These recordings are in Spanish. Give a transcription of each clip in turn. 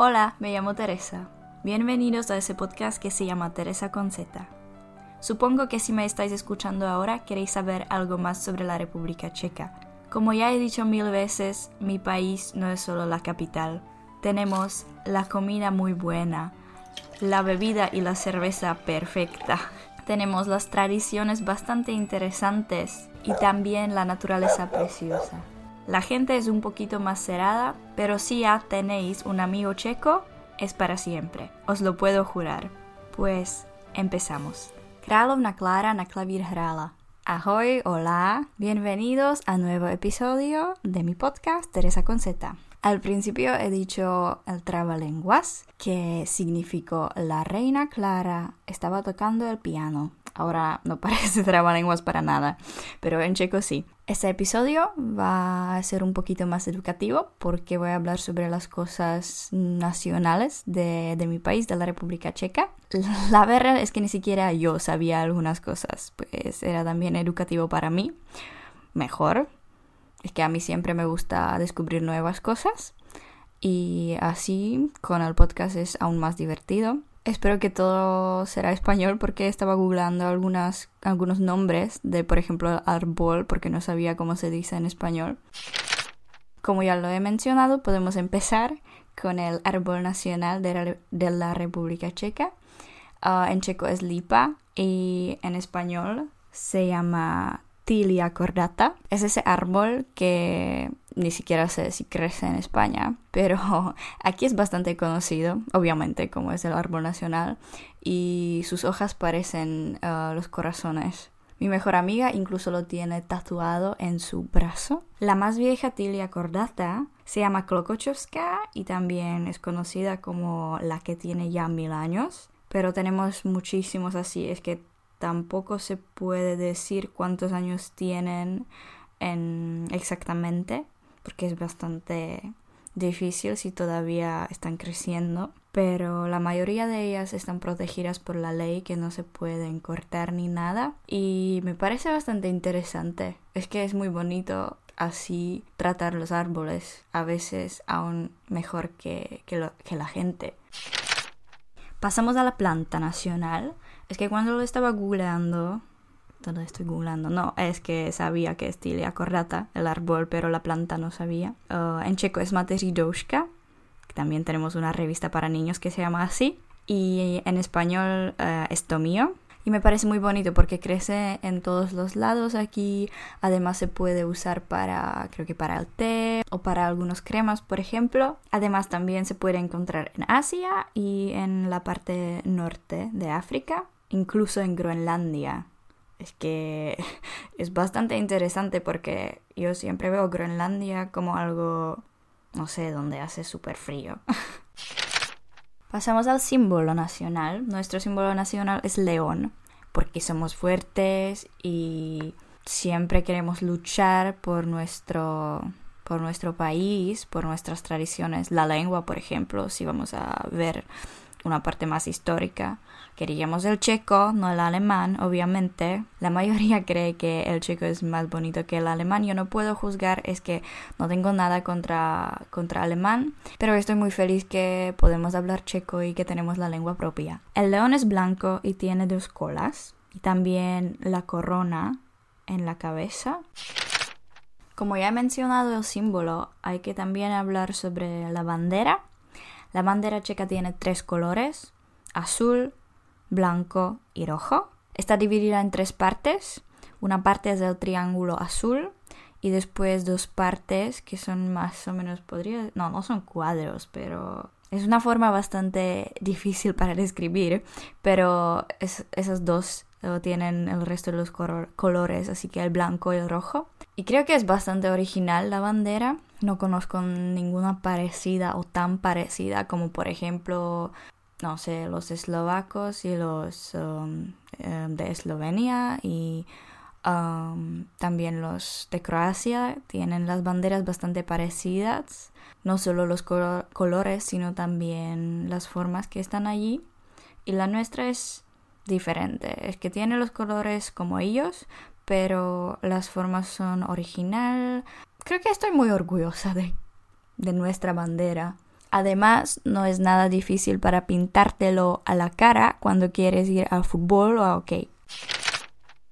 Hola, me llamo Teresa. Bienvenidos a ese podcast que se llama Teresa con Z. Supongo que si me estáis escuchando ahora queréis saber algo más sobre la República Checa. Como ya he dicho mil veces, mi país no es solo la capital. Tenemos la comida muy buena, la bebida y la cerveza perfecta. Tenemos las tradiciones bastante interesantes y también la naturaleza preciosa. La gente es un poquito más cerrada, pero si ya tenéis un amigo checo, es para siempre, os lo puedo jurar. Pues empezamos. Královna Clara na klavír hrála. Ahoj, hola, bienvenidos a nuevo episodio de mi podcast Teresa Conceta. Al principio he dicho el trabalenguas, que significó la reina Clara estaba tocando el piano. Ahora no parece trabalenguas para nada, pero en checo sí. Este episodio va a ser un poquito más educativo porque voy a hablar sobre las cosas nacionales de, de, mi país, de la República Checa. La verdad es que ni siquiera yo sabía algunas cosas, pues era también educativo para mí. Mejor. Es que a mí siempre me gusta descubrir nuevas cosas y así con el podcast es aún más divertido. Espero que todo será español porque estaba googleando algunas, algunos nombres de, por ejemplo, árbol porque no sabía cómo se dice en español. Como ya lo he mencionado, podemos empezar con el árbol nacional de la, República Checa. Uh, en checo es lipa y en español se llama Tilia cordata. Es ese árbol que ni siquiera sé si crece en España, pero aquí es bastante conocido, obviamente, como es el árbol nacional, y sus hojas parecen uh, los corazones. Mi mejor amiga incluso lo tiene tatuado en su brazo. La más vieja Tilia cordata se llama Klokochovska y también es conocida como la que tiene ya mil años. Pero tenemos muchísimos así, es que tampoco se puede decir cuántos años tienen en exactamente, porque es bastante difícil si todavía están creciendo, pero la mayoría de ellas están protegidas por la ley que no se pueden cortar ni nada y me parece bastante interesante. Es que es muy bonito así tratar los árboles, a veces aún mejor que, que la gente. Pasamos a la planta nacional. Es que cuando lo estaba googleando, ¿dónde estoy googleando? No, es que sabía que es Tilia corrata, el árbol, pero la planta no sabía. Uh, en checo es Mateřidouška, también tenemos una revista para niños que se llama así. Y en español uh, es Tomío. Y me parece muy bonito porque crece en todos los lados aquí. Además se puede usar para, creo que para el té o para algunos cremas, por ejemplo. Además también se puede encontrar en Asia y en la parte norte de África incluso en Groenlandia. Es que es bastante interesante porque yo siempre veo Groenlandia como algo, no sé, donde hace súper frío. Pasamos al símbolo nacional. Nuestro símbolo nacional es león, porque somos fuertes y siempre queremos luchar por nuestro por nuestro país, por nuestras tradiciones, la lengua, por ejemplo, si vamos a ver una parte más histórica. Queríamos el checo, no el alemán, obviamente. La mayoría cree que el checo es más bonito que el alemán. Yo no puedo juzgar, es que no tengo nada contra, contra alemán, pero estoy muy feliz que podemos hablar checo y que tenemos la lengua propia. El león es blanco y tiene dos colas y también la corona en la cabeza. Como ya he mencionado el símbolo, hay que también hablar sobre la bandera la bandera checa tiene tres colores, azul, blanco y rojo. Está dividida en tres partes. Una parte es el triángulo azul y después dos partes que son más o menos, podría, no, no son cuadros, pero es una forma bastante difícil para describir, pero es, esas dos tienen el resto de los colores, así que el blanco y el rojo. Y creo que es bastante original la bandera. No conozco ninguna parecida o tan parecida como por ejemplo, no sé, los eslovacos y los um, em, de Eslovenia y también los de Croacia tienen las banderas bastante parecidas. No solo los colores, sino también las formas que están allí. Y la nuestra es diferente. Es que tiene los colores como ellos, pero las formas son original. Creo que estoy muy orgullosa de, de nuestra bandera. Además, no es nada difícil para pintártelo a la cara cuando quieres ir al fútbol o a hockey.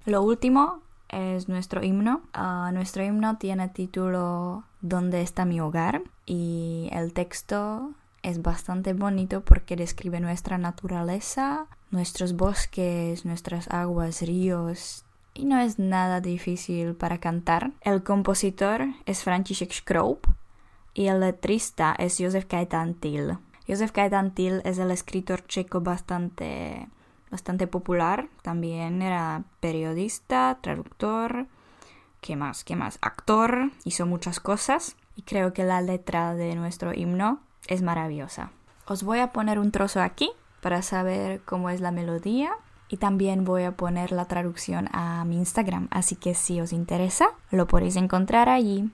Lo último es nuestro himno. Ah, nuestro himno tiene título ¿Dónde está mi hogar? Y el texto es bastante bonito porque describe nuestra naturaleza, nuestros bosques, nuestras aguas, ríos, y no es nada difícil para cantar. El compositor es František Škroup y el letrista es Josef Kajtantil. Josef Kajtantil es el escritor checo bastante, bastante popular. También era periodista, traductor, ¿qué más? ¿Qué más? Actor, hizo muchas cosas y creo que la letra de nuestro himno es maravillosa. Os voy a poner un trozo aquí para saber cómo es la melodía y también voy a poner la traducción a mi Instagram, así que si os interesa, lo podéis encontrar allí.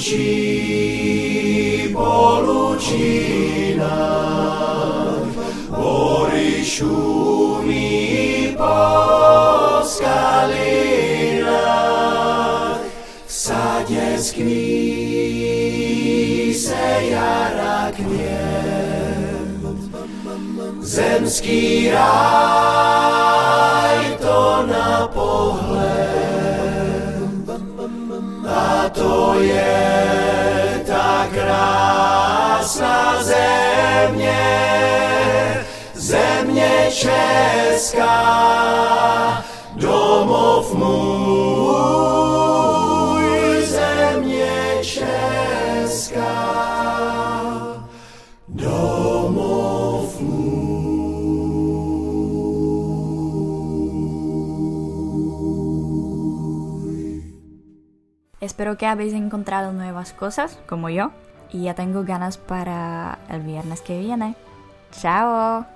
luci, polučí nám, hory šumí po skalinách. V sadě skví se jara květ, zemský ráj to na pohled. To je ta krásná země, země česká, domov můj. Que habéis encontrado nuevas cosas, como yo, y ya tengo ganas para el viernes que viene. ¡Chao!